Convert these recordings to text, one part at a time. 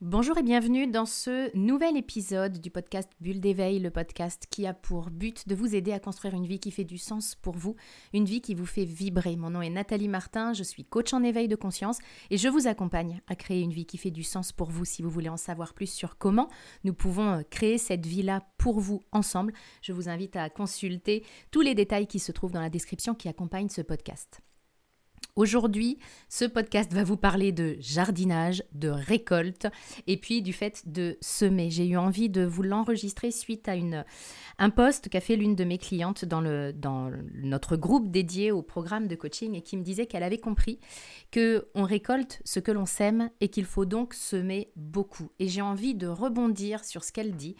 Bonjour et bienvenue dans ce nouvel épisode du podcast Bulle d'éveil, le podcast qui a pour but de vous aider à construire une vie qui fait du sens pour vous, une vie qui vous fait vibrer. Mon nom est Nathalie Martin, je suis coach en éveil de conscience et je vous accompagne à créer une vie qui fait du sens pour vous. Si vous voulez en savoir plus sur comment nous pouvons euh, créer cette vie-là pour vous ensemble, je vous invite à consulter tous les détails qui se trouvent dans la description qui accompagne ce podcast. Aujourd'hui, ce podcast va vous parler de jardinage, de récolte et puis du fait de semer. J'ai eu envie de vous l'enregistrer suite à une, un post qu'a fait l'une de mes clientes dans, le, dans notre groupe dédié au programme de coaching et qui me disait qu'elle avait compris que on récolte ce que l'on sème et qu'il faut donc semer beaucoup. Et j'ai envie de rebondir sur ce qu'elle dit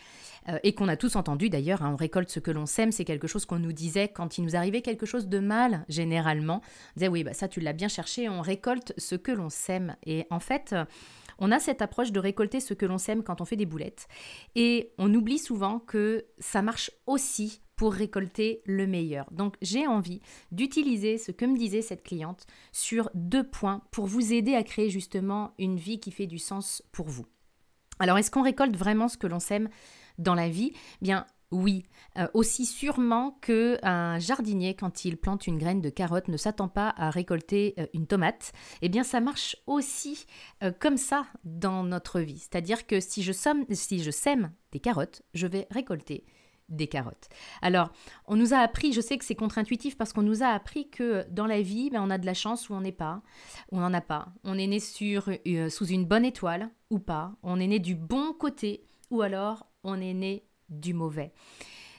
euh, et qu'on a tous entendu d'ailleurs. Hein, on récolte ce que l'on sème, c'est quelque chose qu'on nous disait quand il nous arrivait quelque chose de mal généralement. On disait oui bah ça tu l'as bien cherché, on récolte ce que l'on sème. Et en fait, on a cette approche de récolter ce que l'on sème quand on fait des boulettes. Et on oublie souvent que ça marche aussi pour récolter le meilleur. Donc j'ai envie d'utiliser ce que me disait cette cliente sur deux points pour vous aider à créer justement une vie qui fait du sens pour vous. Alors est-ce qu'on récolte vraiment ce que l'on sème dans la vie? Bien oui, euh, aussi sûrement qu'un jardinier, quand il plante une graine de carotte, ne s'attend pas à récolter euh, une tomate, eh bien ça marche aussi euh, comme ça dans notre vie. C'est-à-dire que si je, si je sème des carottes, je vais récolter des carottes. Alors, on nous a appris, je sais que c'est contre-intuitif parce qu'on nous a appris que dans la vie, ben, on a de la chance ou on n'est pas, on n'en a pas. On est né sous une bonne étoile ou pas, on est né du bon côté ou alors on est né du mauvais.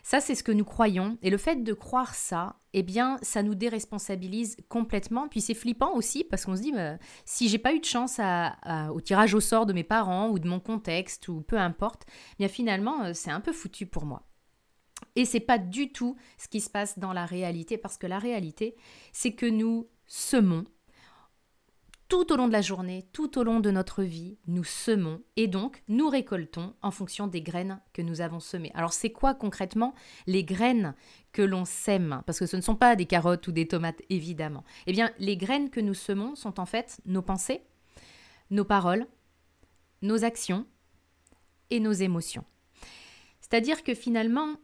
Ça, c'est ce que nous croyons. Et le fait de croire ça, eh bien, ça nous déresponsabilise complètement. Puis c'est flippant aussi parce qu'on se dit, si j'ai pas eu de chance au tirage au sort de mes parents ou de mon contexte ou peu importe, eh bien finalement, euh, c'est un peu foutu pour moi. Et c'est pas du tout ce qui se passe dans la réalité parce que la réalité, c'est que nous semons tout au long de la journée, tout au long de notre vie, nous semons et donc nous récoltons en fonction des graines que nous avons semées. Alors c'est quoi concrètement les graines que l'on sème? Parce que ce ne sont pas des carottes ou des tomates évidemment. Eh bien les graines que nous semons sont en fait nos pensées, nos paroles, nos actions et nos émotions. C'est-à-dire que finalement,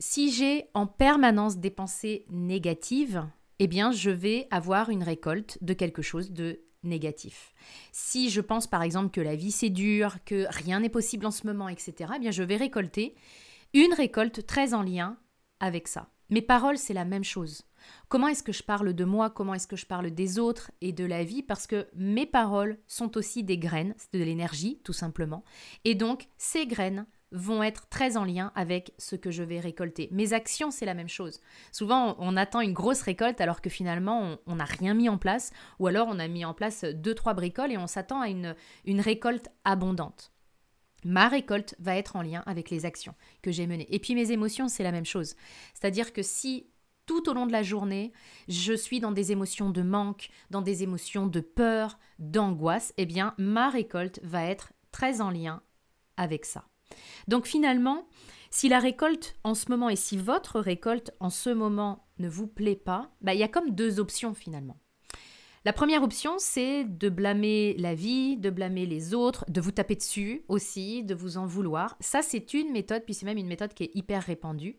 si j'ai en permanence des pensées négatives, eh bien, je vais avoir une récolte de quelque chose de négatif. Si je pense par exemple que la vie c'est dur, que rien n'est possible en ce moment, etc., eh bien, je vais récolter une récolte très en lien avec ça. Mes paroles, c'est la même chose. Comment est-ce que je parle de moi? Comment est-ce que je parle des autres et de la vie? Parce que mes paroles sont aussi des graines, c'est de l'énergie tout simplement. Et donc, ces graines vont être très en lien avec ce que je vais récolter. Mes actions, c'est la même chose. Souvent, on, attend une grosse récolte alors que finalement, on n'a rien mis en place, ou alors on a mis en place deux, trois bricoles et on s'attend à une, une récolte abondante. Ma récolte va être en lien avec les actions que j'ai menées. Et puis mes émotions, c'est la même chose. C'est-à-dire que si tout au long de la journée, je suis dans des émotions de manque, dans des émotions de peur, d'angoisse, eh bien, ma récolte va être très en lien avec ça. Donc finalement, si la récolte en ce moment et si votre récolte en ce moment ne vous plaît pas, bah, il y a comme deux options finalement. La première option, c'est de blâmer la vie, de blâmer les autres, de vous taper dessus aussi, de vous en vouloir. Ça, c'est une méthode, puis c'est même une méthode qui est hyper répandue.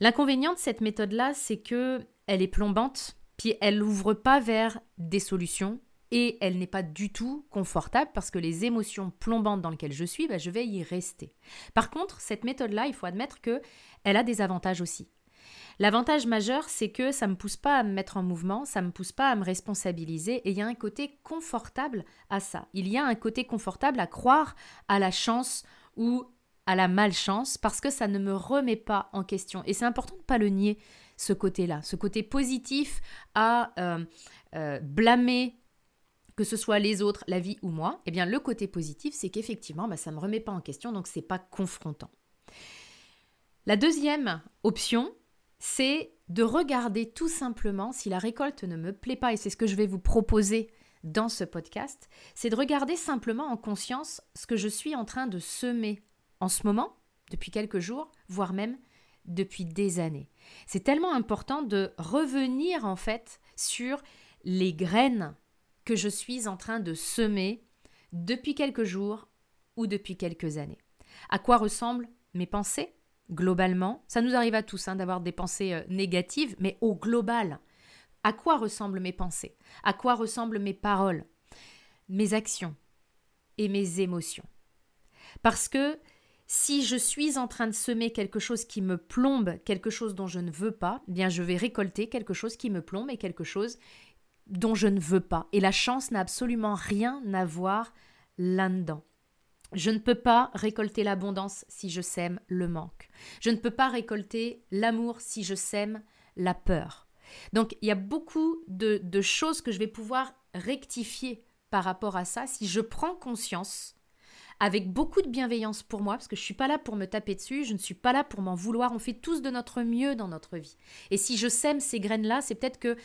L'inconvénient de cette méthode-là, c'est que elle est plombante, puis elle n'ouvre pas vers des solutions, et elle n'est pas du tout confortable parce que les émotions plombantes dans lesquelles je suis, bah, je vais y rester. Par contre, cette méthode-là, il faut admettre que elle a des avantages aussi. L'avantage majeur, c'est que ça ne me pousse pas à me mettre en mouvement, ça ne me pousse pas à me responsabiliser, et il y a un côté confortable à ça. Il y a un côté confortable à croire à la chance ou à la malchance, parce que ça ne me remet pas en question. Et c'est important de ne pas le nier, ce côté-là, ce côté positif à euh, euh, blâmer que ce soit les autres, la vie ou moi, eh bien le côté positif, c'est qu'effectivement, bah, ça ne me remet pas en question, donc c'est pas confrontant. La deuxième option, c'est de regarder tout simplement si la récolte ne me plaît pas, et c'est ce que je vais vous proposer dans ce podcast, c'est de regarder simplement en conscience ce que je suis en train de semer en ce moment, depuis quelques jours, voire même depuis des années. C'est tellement important de revenir en fait sur les graines que je suis en train de semer depuis quelques jours ou depuis quelques années. À quoi ressemblent mes pensées Globalement, ça nous arrive à tous hein, d'avoir des pensées euh, négatives, mais au global, à quoi ressemblent mes pensées? À quoi ressemblent mes paroles Mes actions et mes émotions? Parce que si je suis en train de semer quelque chose qui me plombe, quelque chose dont je ne veux pas, eh bien je vais récolter quelque chose qui me plombe et quelque chose dont je ne veux pas. Et la chance n'a absolument rien à voir là-dedans. Je ne peux pas récolter l'abondance si je sème le manque. Je ne peux pas récolter l'amour si je sème la peur. Donc il y a beaucoup de, de, choses que je vais pouvoir rectifier par rapport à ça si je prends conscience avec beaucoup de bienveillance pour moi, parce que je ne suis pas là pour me taper dessus, je ne suis pas là pour m'en vouloir, on fait tous de notre mieux dans notre vie. Et si je sème ces graines-là, c'est peut-être que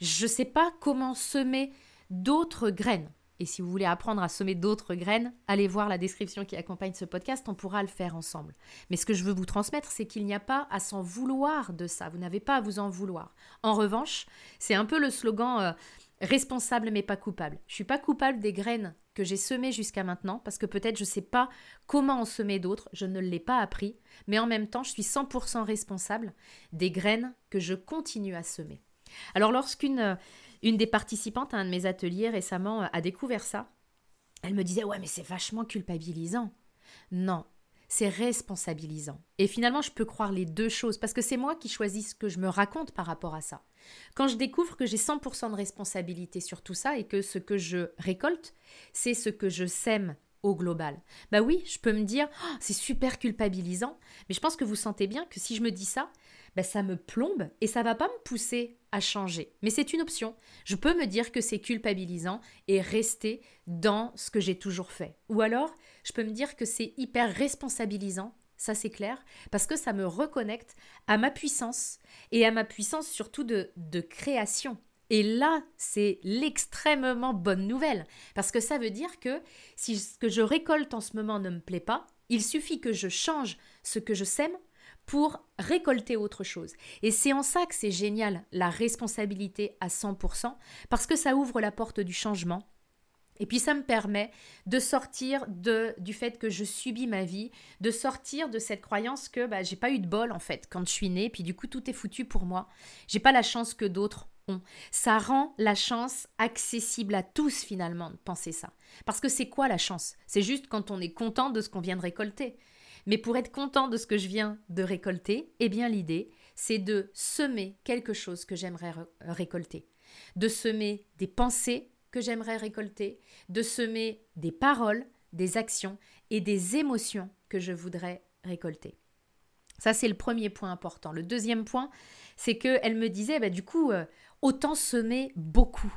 je ne sais pas comment semer d'autres graines. Et si vous voulez apprendre à semer d'autres graines, allez voir la description qui accompagne ce podcast, on pourra le faire ensemble. Mais ce que je veux vous transmettre, c'est qu'il n'y a pas à s'en vouloir de ça, vous n'avez pas à vous en vouloir. En revanche, c'est un peu le slogan euh, responsable mais pas coupable. Je suis pas coupable des graines que j'ai semées jusqu'à maintenant parce que peut-être je sais pas comment en semer d'autres, je ne l'ai pas appris, mais en même temps, je suis 100% responsable des graines que je continue à semer. Alors lorsqu'une euh, une des participantes à un de mes ateliers récemment euh, a découvert ça. Elle me disait Ouais, mais c'est vachement culpabilisant. Non, c'est responsabilisant. Et finalement, je peux croire les deux choses parce que c'est moi qui choisis ce que je me raconte par rapport à ça. Quand je découvre que j'ai 100% de responsabilité sur tout ça et que ce que je récolte, c'est ce que je sème au global. Bah oui, je peux me dire, oh, c'est super culpabilisant, mais je pense que vous sentez bien que si je me dis ça, bah ça me plombe et ça va pas me pousser changer. Mais c'est une option. Je peux me dire que c'est culpabilisant et rester dans ce que j'ai toujours fait. Ou alors, je peux me dire que c'est hyper responsabilisant ça c'est clair, parce que ça me reconnecte à ma puissance et à ma puissance surtout de, de création. Et là, c'est l'extrêmement bonne nouvelle, parce que ça veut dire que si ce que je récolte en ce moment ne me plaît pas, il suffit que je change ce que je sème pour récolter autre chose. Et c'est en ça que c'est génial, la responsabilité à 100%, parce que ça ouvre la porte du changement, et puis ça me permet de sortir de, du fait que je subis ma vie, de sortir de cette croyance que bah, j'ai pas eu de bol en fait quand je suis née, puis du coup tout est foutu pour moi. J'ai pas la chance que d'autres ont. Ça rend la chance accessible à tous finalement de penser ça. Parce que c'est quoi la chance? C'est juste quand on est content de ce qu'on vient de récolter. Mais pour être content de ce que je viens de récolter, eh bien l'idée, c'est de semer quelque chose que j'aimerais récolter, de semer des pensées que j'aimerais récolter, de semer des paroles, des actions et des émotions que je voudrais récolter. Ça, c'est le premier point important. Le deuxième point, c'est qu'elle me disait, bah, du coup, euh, autant semer beaucoup.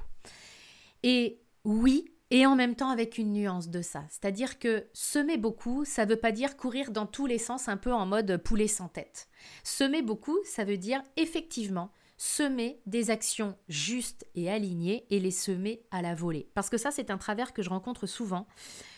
Et oui, et en même temps avec une nuance de ça. C'est-à-dire que semer beaucoup, ça ne veut pas dire courir dans tous les sens un peu en mode poulet sans tête. Semer beaucoup, ça veut dire effectivement semer des actions justes et alignées et les semer à la volée. Parce que ça, c'est un travers que je rencontre souvent.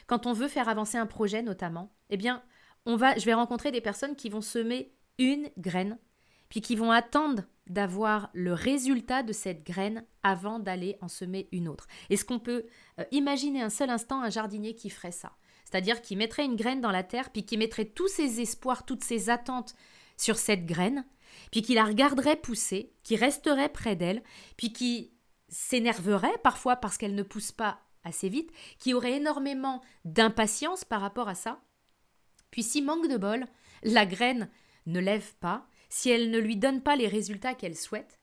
Quand on veut faire avancer un projet notamment, eh bien, on va, je vais rencontrer des personnes qui vont semer une graine, puis qui vont attendre d'avoir le résultat de cette graine avant d'aller en semer une autre. Est-ce qu'on peut euh, imaginer un seul instant un jardinier qui ferait ça? C'est-à-dire qui mettrait une graine dans la terre, puis qui mettrait tous ses espoirs, toutes ses attentes sur cette graine, puis qui la regarderait pousser, qui resterait près d'elle, puis qui s'énerverait parfois parce qu'elle ne pousse pas assez vite, qui aurait énormément d'impatience par rapport à ça. Puis si manque de bol, la graine ne lève pas, si elle ne lui donne pas les résultats qu'elle souhaite,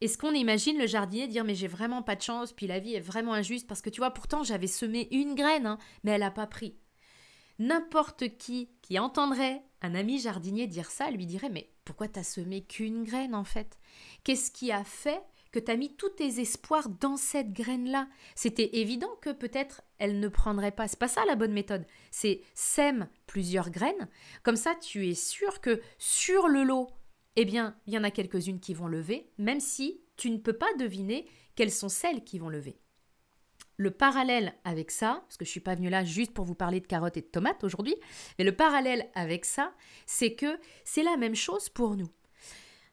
est-ce qu'on imagine le jardinier dire mais j'ai vraiment pas de chance, puis la vie est vraiment injuste parce que tu vois pourtant j'avais semé une graine, hein, mais elle n'a pas pris. N'importe qui qui entendrait un ami jardinier dire ça lui dirait Mais pourquoi t'as semé qu'une graine en fait? Qu'est-ce qui a fait que t'as mis tous tes espoirs dans cette graine-là? C'était évident que peut-être elle ne prendrait pas. C'est pas ça la bonne méthode. C'est sème plusieurs graines. Comme ça, tu es sûr que sur le lot, eh bien, il y en a quelques-unes qui vont lever, même si tu ne peux pas deviner quelles sont celles qui vont lever. Le parallèle avec ça, parce que je ne suis pas venue là juste pour vous parler de carottes et de tomates aujourd'hui, mais le parallèle avec ça, c'est que c'est la même chose pour nous.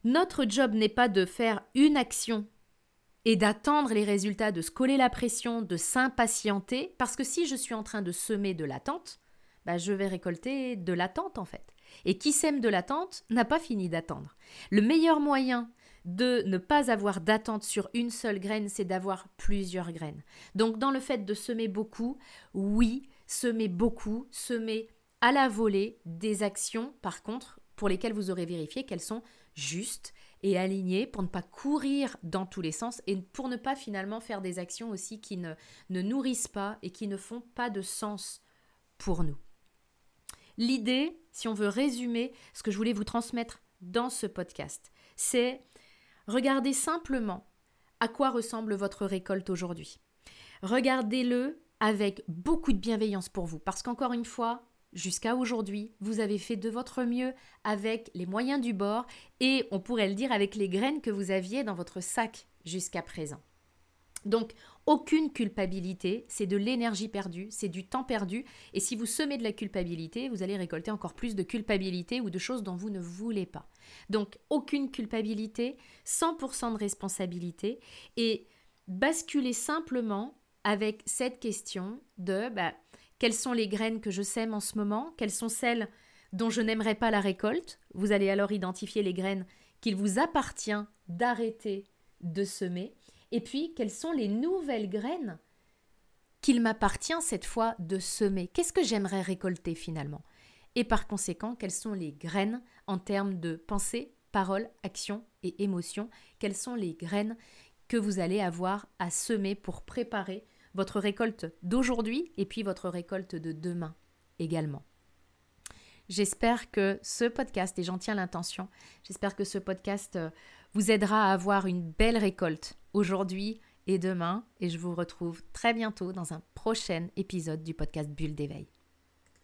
Notre job n'est pas de faire une action et d'attendre les résultats, de se coller la pression, de s'impatienter, parce que si je suis en train de semer de l'attente, bah, je vais récolter de l'attente en fait. Et qui sème de l'attente n'a pas fini d'attendre. Le meilleur moyen de ne pas avoir d'attente sur une seule graine, c'est d'avoir plusieurs graines. Donc dans le fait de semer beaucoup, oui, semer beaucoup, semer à la volée des actions, par contre, pour lesquelles vous aurez vérifié qu'elles sont justes et alignées pour ne pas courir dans tous les sens et pour ne pas finalement faire des actions aussi qui ne, ne nourrissent pas et qui ne font pas de sens pour nous. L'idée, si on veut résumer ce que je voulais vous transmettre dans ce podcast, c'est regarder simplement à quoi ressemble votre récolte aujourd'hui. Regardez-le avec beaucoup de bienveillance pour vous, parce qu'encore une fois, jusqu'à aujourd'hui, vous avez fait de votre mieux avec les moyens du bord et on pourrait le dire avec les graines que vous aviez dans votre sac jusqu'à présent. Donc, aucune culpabilité, c'est de l'énergie perdue, c'est du temps perdu, et si vous semez de la culpabilité, vous allez récolter encore plus de culpabilité ou de choses dont vous ne voulez pas. Donc, aucune culpabilité, 100% de responsabilité, et basculer simplement avec cette question de bah, quelles sont les graines que je sème en ce moment, quelles sont celles dont je n'aimerais pas la récolte? Vous allez alors identifier les graines qu'il vous appartient d'arrêter de semer. Et puis, quelles sont les nouvelles graines qu'il m'appartient cette fois de semer? Qu'est-ce que j'aimerais récolter finalement? Et par conséquent, quelles sont les graines en termes de pensée, parole, action et émotion? Quelles sont les graines que vous allez avoir à semer pour préparer votre récolte d'aujourd'hui et puis votre récolte de demain également? J'espère que ce podcast, et j'en tiens l'intention, j'espère que ce podcast euh, vous aidera à avoir une belle récolte aujourd'hui et demain. Et je vous retrouve très bientôt dans un prochain épisode du podcast Bulle d'éveil.